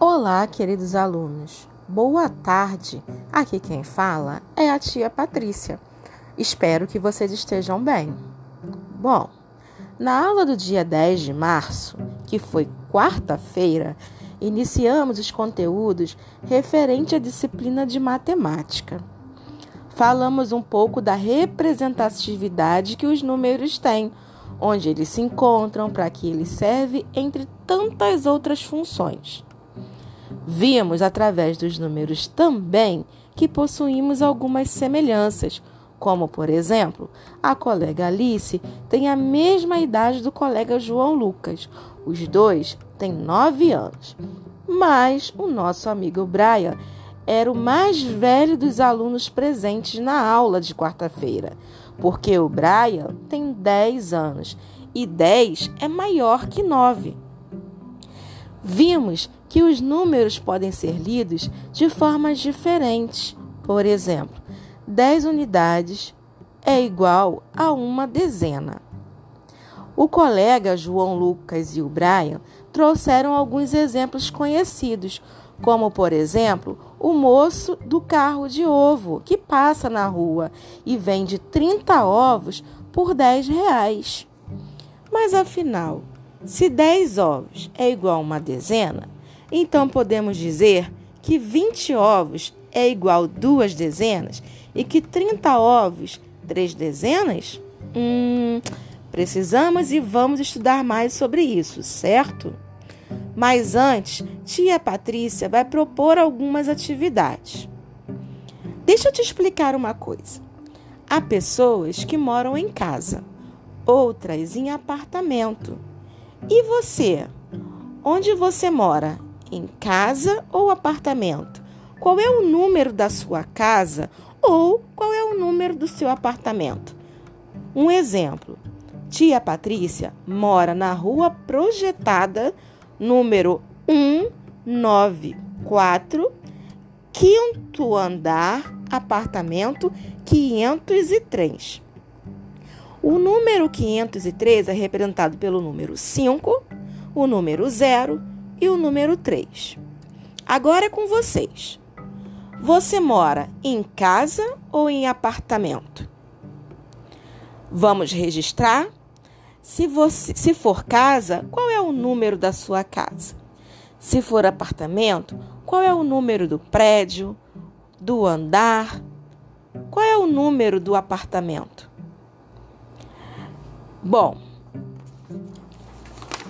Olá, queridos alunos. Boa tarde. Aqui quem fala é a tia Patrícia. Espero que vocês estejam bem. Bom, na aula do dia 10 de março, que foi quarta-feira, iniciamos os conteúdos referente à disciplina de matemática. Falamos um pouco da representatividade que os números têm, onde eles se encontram, para que eles servem, entre tantas outras funções. Vimos através dos números também que possuímos algumas semelhanças, como, por exemplo, a colega Alice tem a mesma idade do colega João Lucas. Os dois têm nove anos. Mas o nosso amigo Brian era o mais velho dos alunos presentes na aula de quarta-feira, porque o Brian tem 10 anos e 10 é maior que 9. Vimos que os números podem ser lidos de formas diferentes. Por exemplo, 10 unidades é igual a uma dezena. O colega João Lucas e o Brian trouxeram alguns exemplos conhecidos, como, por exemplo, o moço do carro de ovo que passa na rua e vende 30 ovos por 10 reais. Mas afinal, se 10 ovos é igual a uma dezena, então podemos dizer que 20 ovos é igual a duas dezenas e que 30 ovos, três dezenas? Hum, precisamos e vamos estudar mais sobre isso, certo? Mas antes, tia Patrícia vai propor algumas atividades. Deixa eu te explicar uma coisa. Há pessoas que moram em casa, outras em apartamento. E você? Onde você mora? Em casa ou apartamento? Qual é o número da sua casa ou qual é o número do seu apartamento? Um exemplo: Tia Patrícia mora na rua projetada número 194, quinto andar, apartamento 503. O número 503 é representado pelo número 5, o número 0 e o número 3. Agora é com vocês. Você mora em casa ou em apartamento? Vamos registrar? Se, você, se for casa, qual é o número da sua casa? Se for apartamento, qual é o número do prédio, do andar? Qual é o número do apartamento? Bom,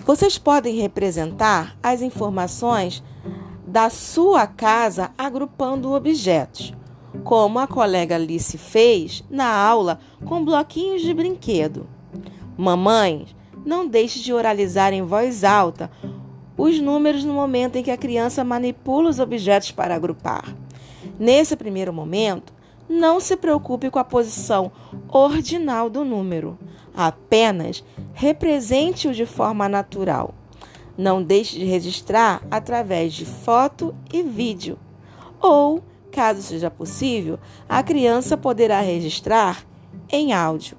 vocês podem representar as informações da sua casa agrupando objetos, como a colega Alice fez na aula com bloquinhos de brinquedo. Mamães, não deixe de oralizar em voz alta os números no momento em que a criança manipula os objetos para agrupar. Nesse primeiro momento, não se preocupe com a posição ordinal do número. Apenas represente-o de forma natural. Não deixe de registrar através de foto e vídeo. Ou, caso seja possível, a criança poderá registrar em áudio.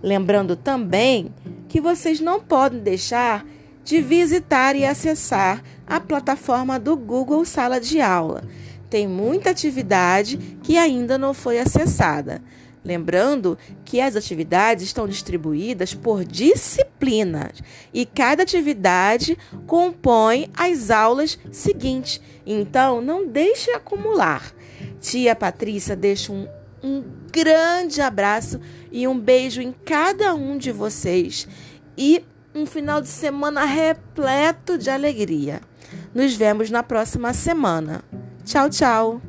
Lembrando também que vocês não podem deixar de visitar e acessar a plataforma do Google Sala de Aula. Tem muita atividade que ainda não foi acessada. Lembrando que as atividades estão distribuídas por disciplinas e cada atividade compõe as aulas seguintes. Então, não deixe acumular. Tia Patrícia deixa um, um grande abraço e um beijo em cada um de vocês e um final de semana repleto de alegria. Nos vemos na próxima semana. Tchau, tchau!